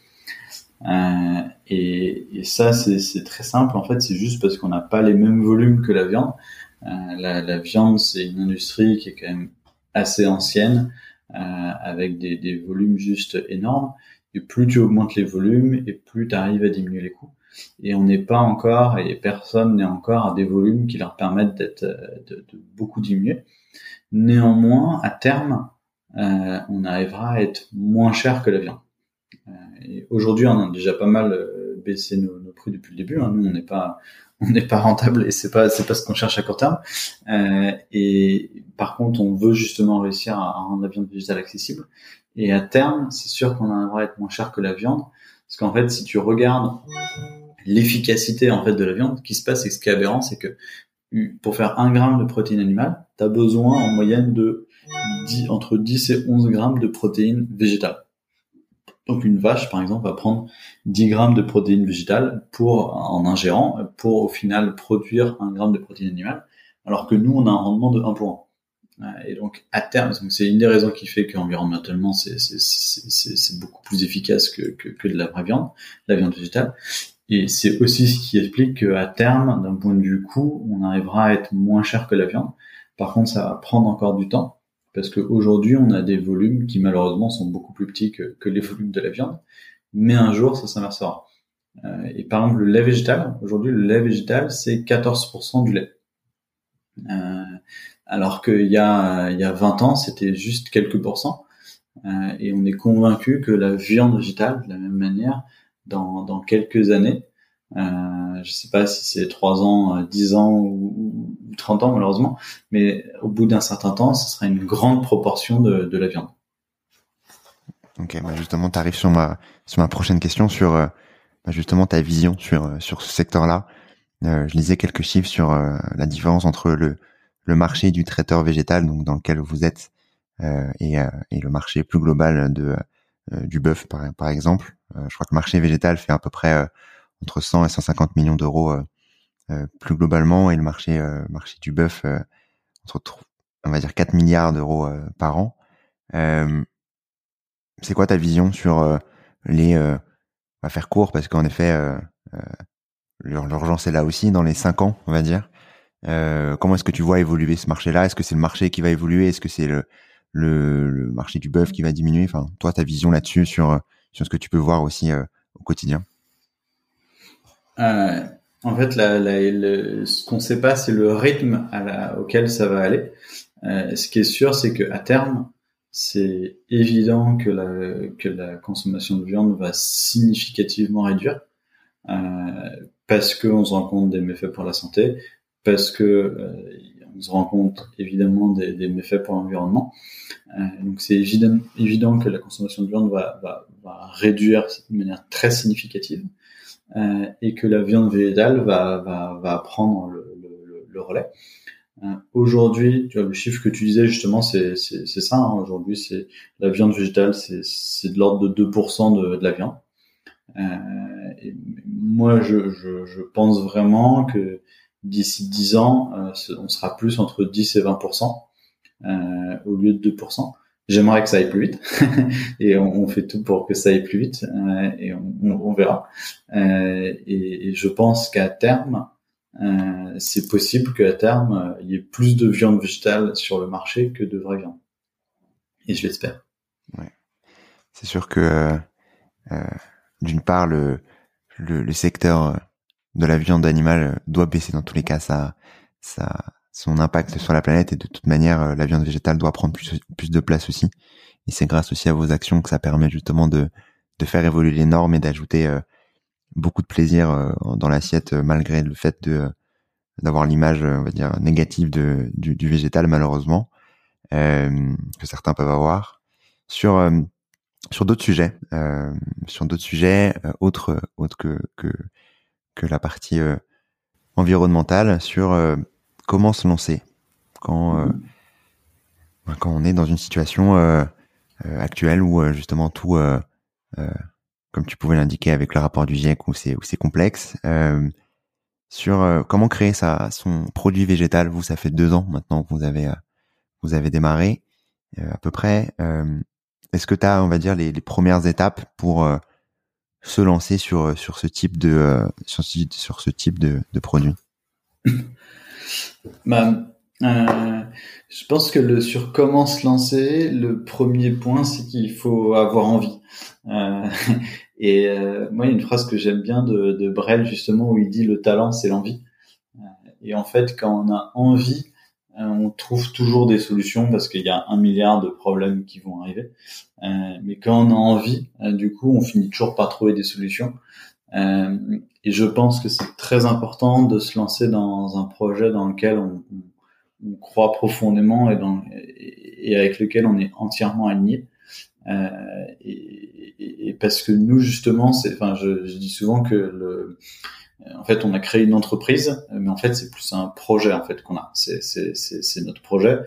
Euh, et, ça, c'est très simple. En fait, c'est juste parce qu'on n'a pas les mêmes volumes que la viande. Euh, la, viande, c'est une industrie qui est quand même assez ancienne, euh, avec des, volumes juste énormes. Plus tu augmentes les volumes, et plus tu arrives à diminuer les coûts. Et on n'est pas encore, et personne n'est encore à des volumes qui leur permettent d'être de, de, beaucoup diminuer. Néanmoins, à terme, euh, on arrivera à être moins cher que la viande. Euh, aujourd'hui, on a déjà pas mal euh, baissé nos, prix depuis le début. Hein. Nous, on n'est pas on rentable et c'est pas c'est pas ce qu'on cherche à court terme. Euh, et par contre, on veut justement réussir à, rendre la viande végétale accessible. Et à terme, c'est sûr qu'on arrivera à être moins cher que la viande, parce qu'en fait, si tu regardes l'efficacité en fait de la viande, ce qui se passe, et ce qui est aberrant, c'est que pour faire un gramme de protéines animales, tu as besoin en moyenne de 10, entre 10 et 11 grammes de protéines végétales. Donc une vache, par exemple, va prendre 10 grammes de protéines végétales pour, en ingérant, pour au final produire un gramme de protéines animales, alors que nous, on a un rendement de 1 pour 1. Et donc à terme, c'est une des raisons qui fait qu'environnementalement, c'est beaucoup plus efficace que, que, que, de la vraie viande, la viande végétale. Et c'est aussi ce qui explique qu'à terme, d'un point de vue coût, on arrivera à être moins cher que la viande. Par contre, ça va prendre encore du temps parce qu'aujourd'hui, on a des volumes qui malheureusement sont beaucoup plus petits que, les volumes de la viande, mais un jour, ça s'inversera. Euh, et par exemple, le lait végétal, aujourd'hui, le lait végétal, c'est 14% du lait. Euh, alors qu'il y a, y a 20 ans, c'était juste quelques pourcents. Euh, et on est convaincu que la viande végétale, de la même manière, dans, dans quelques années, euh, je sais pas si c'est 3 ans, 10 ans ou, 30 ans malheureusement, mais au bout d'un certain temps, ce sera une grande proportion de, la viande. Ok, bah justement, tu arrives sur ma sur ma prochaine question sur euh, bah justement ta vision sur euh, sur ce secteur-là. Euh, je lisais quelques chiffres sur euh, la différence entre le le marché du traiteur végétal, donc dans lequel vous êtes, et, et le marché plus global de du bœuf par par exemple. je crois que le marché végétal fait à peu près entre 100 et 150 millions d'euros euh, euh, plus globalement, et le marché euh, marché du bœuf entre on va dire 4 milliards d'euros par an. c'est quoi ta vision sur les on va faire court? Parce qu'en effet l'urgence est là aussi dans les 5 ans, on va dire. Comment est-ce que tu vois évoluer ce marché-là? Est-ce que c'est le marché qui va évoluer? Est-ce que c'est le, marché du bœuf qui va diminuer? Enfin, toi, ta vision là-dessus sur ce que tu peux voir aussi au quotidien. Euh, En fait, ce qu'on ne sait pas, c'est le rythme auquel ça va aller. Euh, ce qui est sûr, c'est que à terme, c'est évident que la, consommation de viande va significativement réduire euh, parce qu'on se rend compte des méfaits pour la santé, parce que euh, on se rend compte évidemment des, méfaits pour l'environnement. Euh, donc c'est évident, évident que la consommation de viande va, va, réduire de manière très significative euh, et que la viande végétale va, va, va prendre le, relais. Euh, aujourd'hui, le chiffre que tu disais justement, c'est ça. Hein. Aujourd'hui, c'est la viande végétale, c'est de l'ordre de 2% de, la viande. Moi, je, je, pense vraiment que d'ici 10 ans, euh, on sera plus entre 10 et 20% euh, au lieu de 2%. J'aimerais que ça aille plus vite et on, fait tout pour que ça aille plus vite euh, et on, verra. Et, je pense qu'à terme, c'est possible qu'à terme, il y ait plus de viande végétale sur le marché que de vraie viande. Et je l'espère. C'est sûr que d'une part, le, le, secteur de la viande animale doit baisser dans tous les cas. Ça, ça, son impact sur la planète et de toute manière euh, la viande végétale doit prendre plus, plus de place aussi et c'est grâce aussi à vos actions que ça permet justement de, de faire évoluer les normes et d'ajouter euh, beaucoup de plaisir euh, dans l'assiette malgré le fait de d'avoir l'image on va dire négative de, du, du végétal malheureusement euh, que certains peuvent avoir sur sur d'autres sujets sur d'autres sujets autres autres que que que la partie environnementale sur comment se lancer quand euh, ben, quand on est dans une situation euh, euh, actuelle où justement tout comme tu pouvais l'indiquer avec le rapport du GIEC où c'est où c'est complexe sur comment créer sa son produit végétal. Vous ça fait deux ans maintenant que vous avez vous avez démarré à peu près est-ce que tu as on va dire les, les premières étapes pour se lancer sur sur ce type de sur, sur ce type de, produit? Bah, euh, je pense que sur comment se lancer, le premier point, c'est qu'il faut avoir envie. Euh, et euh, moi, il y a une phrase que j'aime bien de, de Brel justement où il dit le talent, c'est l'envie. Euh, et en fait, quand on a envie, euh, on trouve toujours des solutions parce qu'il y a un milliard de problèmes qui vont arriver. mais quand on a envie, du coup, on finit toujours par trouver des solutions. Euh, et je pense que c'est très important de se lancer dans un projet dans lequel on, on, croit profondément et, dans, et, avec lequel on est entièrement aligné. Euh, et, et, parce que nous justement, c'est, enfin, je, je, dis souvent que le, en fait, on a créé une entreprise, mais en fait, c'est plus un projet en fait qu'on a. C'est, c'est, c'est, c'est notre projet,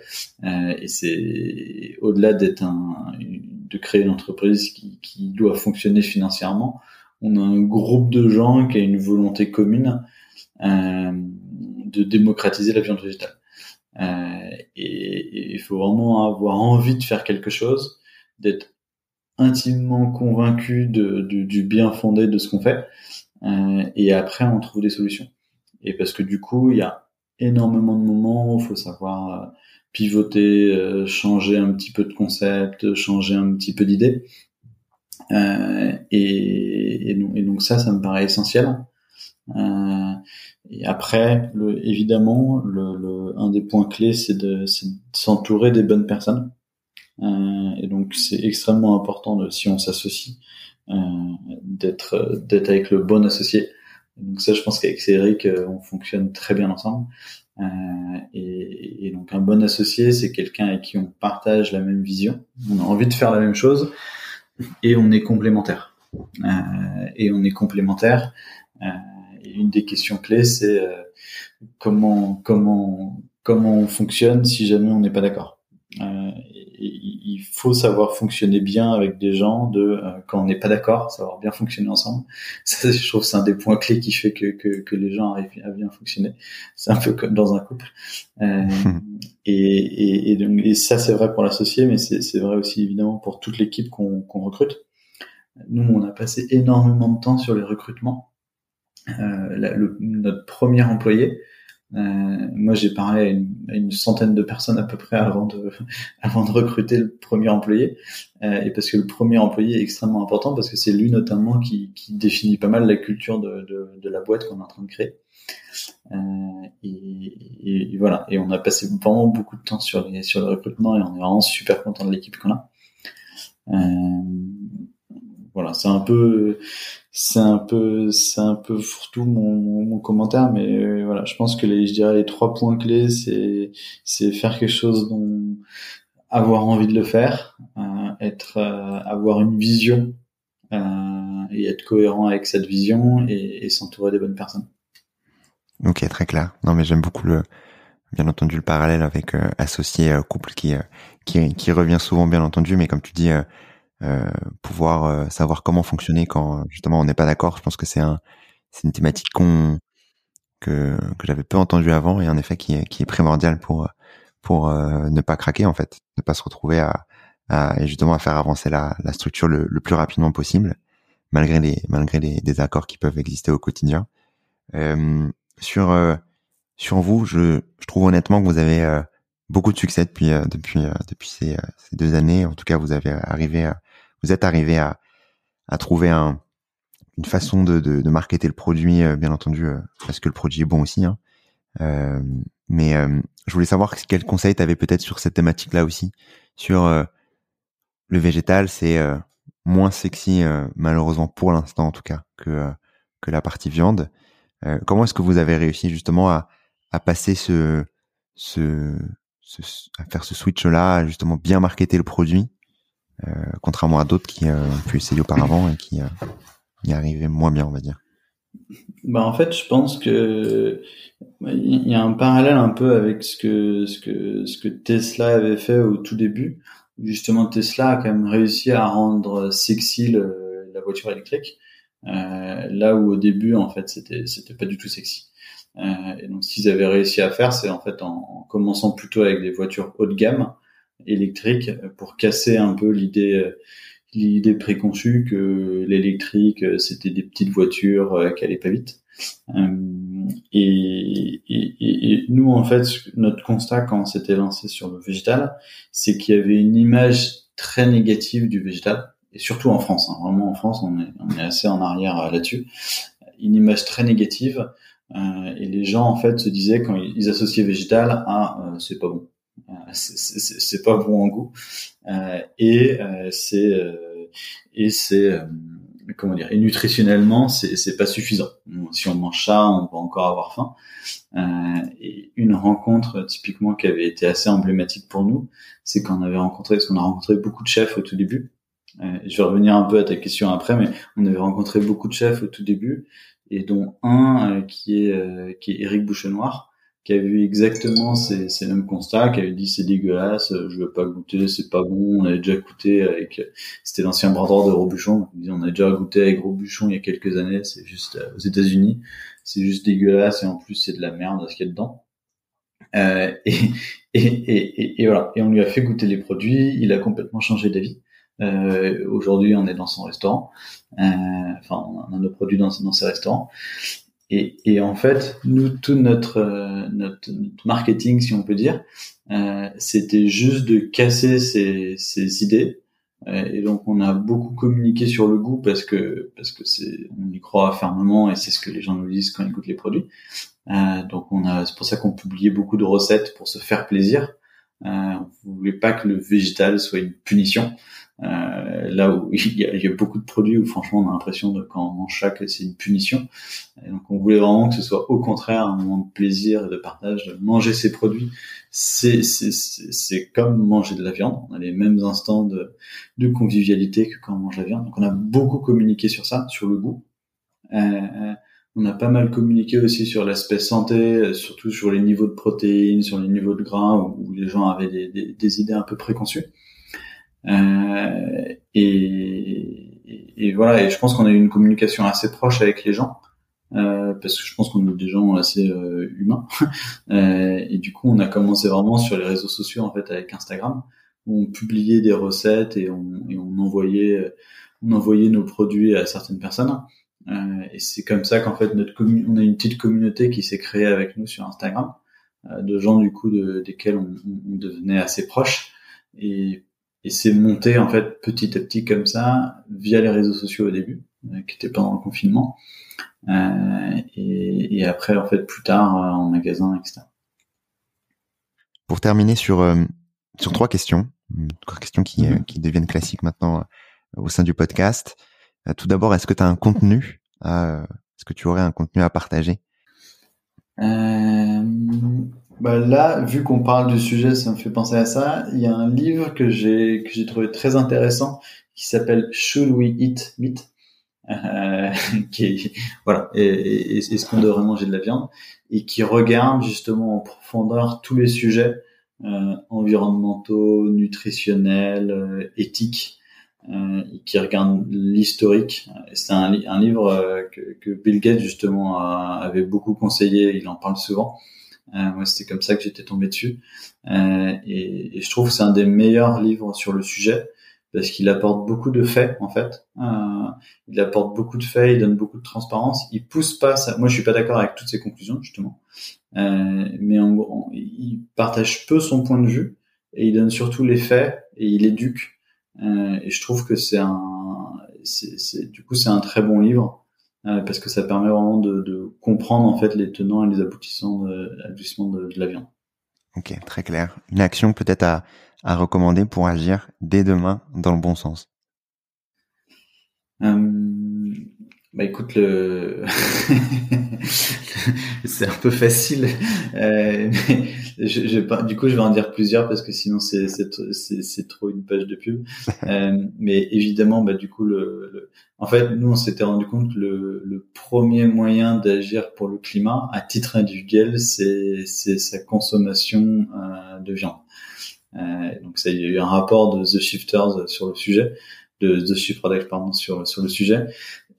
euh, et c'est au-delà d'être un, de créer une entreprise qui, qui doit fonctionner financièrement on a un groupe de gens qui a une volonté commune euh, de démocratiser la viande végétale. Euh, et il faut vraiment avoir envie de faire quelque chose, d'être intimement convaincu de, du bien fondé de ce qu'on fait, euh, et après on trouve des solutions. Et parce que du coup, il y a énormément de moments où il faut savoir euh, pivoter, euh, changer un petit peu de concept, changer un petit peu d'idée. Euh, et, donc, ça, ça me paraît essentiel. Euh, et après, évidemment, un des points clés, c'est de, s'entourer des bonnes personnes. Euh, et donc, c'est extrêmement important si on s'associe, euh, d'être d'être avec le bon associé. Donc ça, je pense qu'avec Cédric, euh, on fonctionne très bien ensemble. Euh, et, et, donc un bon associé, c'est quelqu'un avec qui on partage la même vision. On a envie de faire la même chose et on est complémentaires. Euh, et on est complémentaires. Euh, une des questions clés, c'est euh, comment comment comment on fonctionne si jamais on n'est pas d'accord. Euh, il faut savoir fonctionner bien avec des gens de euh, quand on n'est pas d'accord, savoir bien fonctionner ensemble. Ça, je trouve, c'est un des points clés qui fait que, que, que les gens arrivent à bien fonctionner. C'est un peu comme dans un couple. Euh, et, et, et, donc, et ça, c'est vrai pour l'associé, mais c'est vrai aussi évidemment pour toute l'équipe qu'on qu'on recrute. Nous, on a passé énormément de temps sur les recrutements. Euh, la, le, notre premier employé, Euh, moi, j'ai parlé à une, centaine de personnes à peu près avant de avant de recruter le premier employé, euh, et parce que le premier employé est extrêmement important parce que c'est lui notamment qui, qui définit pas mal la culture de, de, de la boîte qu'on est en train de créer. Euh, et, voilà. Et on a passé vraiment beaucoup de temps sur les sur le recrutement et on est vraiment super content de l'équipe qu'on a. Euh, voilà, c'est un peu, c'est un peu, c'est un peu tout mon, commentaire, mais euh, voilà, je pense que les, je dirais les trois points clés, c'est, faire quelque chose dont avoir envie de le faire, euh, être, euh, avoir une vision et être cohérent avec cette vision et, s'entourer des bonnes personnes. Ok, très clair. Non, mais j'aime beaucoup le, bien entendu, le parallèle avec associé couple qui, qui, revient souvent, bien entendu, mais comme tu dis pouvoir euh, savoir comment fonctionner quand justement on n'est pas d'accord. Je pense que c'est un, c'est une thématique qu'on que, que j'avais peu entendu avant et en effet qui est, qui est primordial pour pour euh, ne pas craquer en fait, ne pas se retrouver à, à justement à faire avancer la, la structure le, le, plus rapidement possible malgré les malgré les désaccords qui peuvent exister au quotidien. Euh, sur sur vous, je, je trouve honnêtement que vous avez beaucoup de succès depuis depuis depuis ces, ces, deux années. En tout cas, vous avez arrivé à, vous êtes arrivé à, à trouver un, une façon de, de, de marketer le produit, euh, bien entendu, euh, parce que le produit est bon aussi. Hein. Euh, mais euh, je voulais savoir quel conseil tu avais peut-être sur cette thématique-là aussi, sur le végétal, c'est moins sexy, malheureusement pour l'instant en tout cas, que, que la partie viande. comment est-ce que vous avez réussi justement à, à passer ce, ce, ce, à faire ce switch-là, justement bien marketer le produit euh, contrairement à d'autres qui euh, ont pu essayer auparavant et qui euh, y arrivaient moins bien, on va dire. Bah en fait, je pense que il y a un parallèle un peu avec ce que Tesla avait fait au tout début. Justement, Tesla a quand même réussi à rendre sexy la voiture électrique, euh, là où au début en fait c'était c'était pas du tout sexy. Euh, et donc, ce qu'ils avaient réussi à faire, c'est en fait en, commençant plutôt avec des voitures haut de gamme, électrique pour casser un peu l'idée l'idée préconçue que l'électrique c'était des petites voitures euh, qui allaient pas vite. Euh, et, et, et, nous en fait notre constat quand on s'était lancé sur le végétal, c'est qu'il y avait une image très négative du végétal et surtout en France. Hein. Vraiment en France on est, on est assez en arrière euh, là-dessus. Une image très négative euh, et les gens en fait se disaient quand ils associaient végétal à c'est pas bon euh, c'est pas bon en goût. Euh, et euh, c'est et c'est comment dire et nutritionnellement c'est c'est pas suffisant. Si on mange ça on va encore avoir faim. Euh, et une rencontre typiquement qui avait été assez emblématique pour nous c'est qu'on avait rencontré parce qu'on a rencontré beaucoup de chefs au tout début. Euh, je vais revenir un peu à ta question après mais on avait rencontré beaucoup de chefs au tout début et dont un qui est qui est Eric Bouchenoir qui a vu exactement ces, ces mêmes constats, qui avait dit c'est dégueulasse, je veux pas goûter, c'est pas bon, on avait déjà goûté avec, c'était l'ancien bras droit de Robuchon, on a déjà goûté avec Robuchon il y a quelques années, c'est juste euh, aux États-Unis, c'est juste dégueulasse et en plus c'est de la merde ce qu'il y a dedans. Euh, et, et, et, et, voilà, et on lui a fait goûter les produits, il a complètement changé d'avis. Euh, Aujourd'hui, on est dans son restaurant, euh, enfin, on a nos produits dans, dans ses restaurants. Et, et, en fait, nous, tout notre, euh, notre, notre, marketing, si on peut dire, euh, c'était juste de casser ces, ces idées. Euh, et donc, on a beaucoup communiqué sur le goût parce que parce que c'est on y croit fermement et c'est ce que les gens nous disent quand ils goûtent les produits. Euh, donc, on a c'est pour ça qu'on publiait beaucoup de recettes pour se faire plaisir. Euh, on voulait pas que le végétal soit une punition. Euh, là où il y, a, il y, a, beaucoup de produits où franchement on a l'impression de quand on mange chaque c'est une punition. Et donc on voulait vraiment que ce soit au contraire un moment de plaisir et de partage. De manger ces produits, c'est c'est comme manger de la viande. On a les mêmes instants de, de convivialité que quand on mange la viande. Donc on a beaucoup communiqué sur ça, sur le goût. Euh, on a pas mal communiqué aussi sur l'aspect santé, surtout sur les niveaux de protéines, sur les niveaux de gras, où, les gens avaient des, des idées un peu préconçues. Euh, et, et, voilà, et je pense qu'on a eu une communication assez proche avec les gens. Euh, parce que je pense qu'on est des gens assez euh, humains euh, et du coup on a commencé vraiment sur les réseaux sociaux en fait avec Instagram où on publiait des recettes et on, envoyait on envoyait nos produits à certaines personnes et c'est comme ça qu'en fait notre on a une petite communauté qui s'est créée avec nous sur Instagram de gens du coup de, desquels on, on, devenait assez proches et, et c'est monté en fait petit à petit comme ça via les réseaux sociaux au début qui étaient pendant le confinement et, et, après en fait plus tard en magasin etc. Pour terminer sur sur trois questions, trois questions qui, mhm. qui deviennent classiques maintenant au sein du podcast. tout d'abord, est-ce que tu as un contenu Est-ce que tu aurais un contenu à partager? Euh, bah là, vu qu'on parle du sujet, ça me fait penser à ça. Il y a un livre que j'ai que j'ai trouvé très intéressant qui s'appelle Should We Eat Meat? Euh, qui est, voilà est-ce qu'on devrait manger de la viande? Et qui regarde justement en profondeur tous les sujets euh, environnementaux, nutritionnels, euh, éthiques euh, qui regarde l'historique. C'est un, livre euh, que, Bill Gates justement avait beaucoup conseillé. Il en parle souvent. Euh, moi, c'était comme ça que j'étais tombé dessus. Euh, et, et, je trouve que c'est un des meilleurs livres sur le sujet parce qu'il apporte beaucoup de faits en fait. Euh, il apporte beaucoup de faits, il donne beaucoup de transparence. Il pousse pas ça. Moi, je suis pas d'accord avec toutes ses conclusions justement, euh, mais en gros, il partage peu son point de vue et il donne surtout les faits et il éduque euh, et je trouve que c'est un, c'est, du coup, c'est un très bon livre euh, parce que ça permet vraiment de, de, comprendre en fait les tenants et les aboutissants de, de, de la viande. Ok, très clair. Une action peut-être à, à recommander pour agir dès demain dans le bon sens. Euh, bah écoute, le... c'est un peu facile. Euh, je, je, du coup, je vais en dire plusieurs parce que sinon c'est trop une page de pub. Euh, mais évidemment, bah du coup, le, en fait, nous on s'était rendu compte que le, le premier moyen d'agir pour le climat, à titre individuel, c'est sa consommation euh, de viande. Euh, donc ça, il y a eu un rapport de The Shifters sur le sujet de The Shift Product pardon sur sur le sujet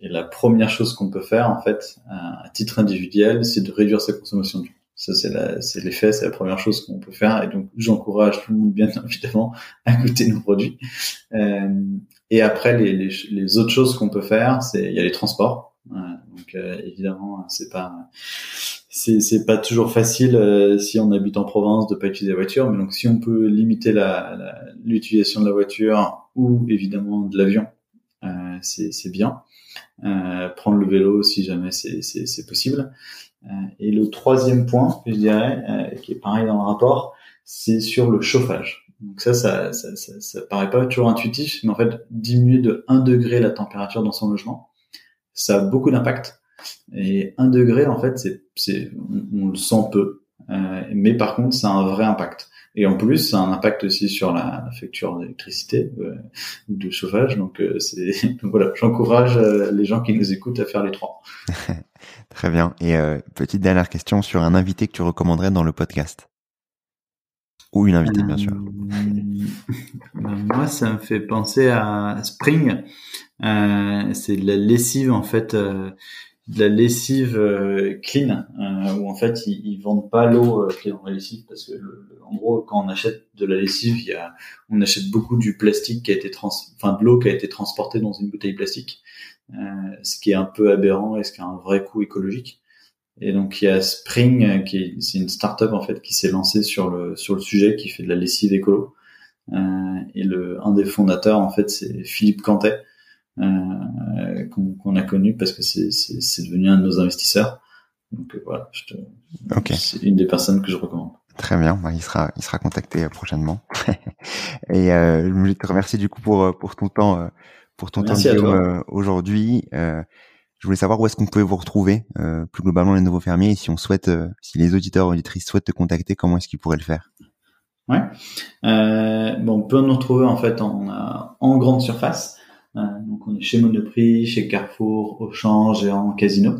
et la première chose qu'on peut faire, en fait, à titre individuel, c'est de réduire sa consommation de viande. Ça, c'est la, l'effet, c'est la première chose qu'on peut faire. Et donc, j'encourage tout le monde, bien évidemment, à goûter nos produits. Euh, et après, les, les, les, autres choses qu'on peut faire, c'est, il y a les transports. Euh, donc, euh, évidemment, c'est pas, c'est, pas toujours facile euh, si on habite en province de pas utiliser la voiture. Mais donc, si on peut limiter la, la l'utilisation de la voiture ou évidemment de l'avion, c'est, c'est bien. Euh, prendre le vélo si jamais c'est possible. Euh, et le troisième point je dirais, euh, qui est pareil dans le rapport, c'est sur le chauffage. Donc ça ça, ça, ça, ça, paraît pas toujours intuitif, mais en fait, diminuer de 1 degré la température dans son logement, ça a beaucoup d'impact. Et 1 degré, en fait, c'est, on, on, le sent peu, euh, mais par contre, ça a un vrai impact. Et en plus, ça a un impact aussi sur la, facture d'électricité euh, ou de chauffage. Donc, euh, c'est voilà, j'encourage euh, les gens qui nous écoutent à faire les trois. Très bien. Et petite dernière question sur un invité que tu recommanderais dans le podcast ou une invitée, bien sûr. moi, ça me fait penser à Spring. c'est la lessive en fait de la lessive euh, clean euh, où en fait ils, ils vendent pas l'eau euh, qui est dans la lessive parce que en gros quand on achète de la lessive il y a on achète beaucoup du plastique qui a été trans enfin de l'eau qui a été transportée dans une bouteille plastique euh, ce qui est un peu aberrant et ce qui a un vrai coût écologique. Et donc il y a Spring qui c'est une start-up en fait qui s'est lancée sur le sur le sujet qui fait de la lessive écolo. Et le un des fondateurs en fait c'est Philippe Cantet euh, qu'on a connu parce que c'est devenu un de nos investisseurs. Donc euh, voilà, je te... c'est une des personnes que je recommande. Très bien, bah, il sera il sera contacté euh, prochainement. Et euh, je voulais te remercier du coup pour pour ton temps pour ton temps aujourd'hui. je voulais savoir où est-ce qu'on pouvait vous retrouver plus globalement les nouveaux fermiers et si on souhaite si les auditeurs auditrices souhaitent te contacter, comment est-ce qu'ils pourraient le faire? Ouais. bon, on peut nous retrouver en fait en grande surface. Euh, donc on est chez Monoprix, chez Carrefour, Auchan, Géant, Casino,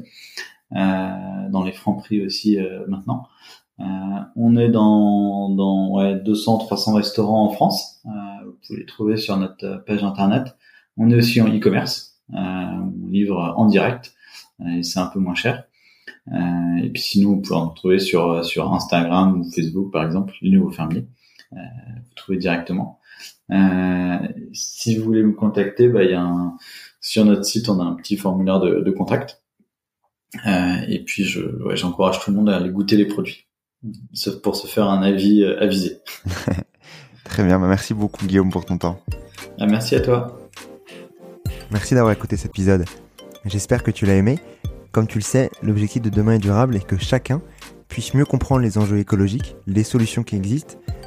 euh, dans les francs prix aussi euh, maintenant. on est dans, dans ouais, 200-300 restaurants en France. vous pouvez les trouver sur notre page internet. On est aussi en e-commerce. on livre en direct et c'est un peu moins cher. Et puis sinon, vous pouvez en trouver sur sur Instagram ou Facebook, par exemple, les nouveaux fermiers. Euh, vous trouvez directement. Euh, si vous voulez me contacter, bah, il y a un, sur notre site, on a un petit formulaire de, de contact. Euh, et puis, je, ouais, j'encourage tout le monde à aller goûter les produits pour se faire un avis euh, avisé. Très bien, bah, merci beaucoup Guillaume pour ton temps. Ah, merci à toi. Merci d'avoir écouté cet épisode. J'espère que tu l'as aimé. Comme tu le sais, l'objectif de demain est durable et que chacun puisse mieux comprendre les enjeux écologiques, les solutions qui existent,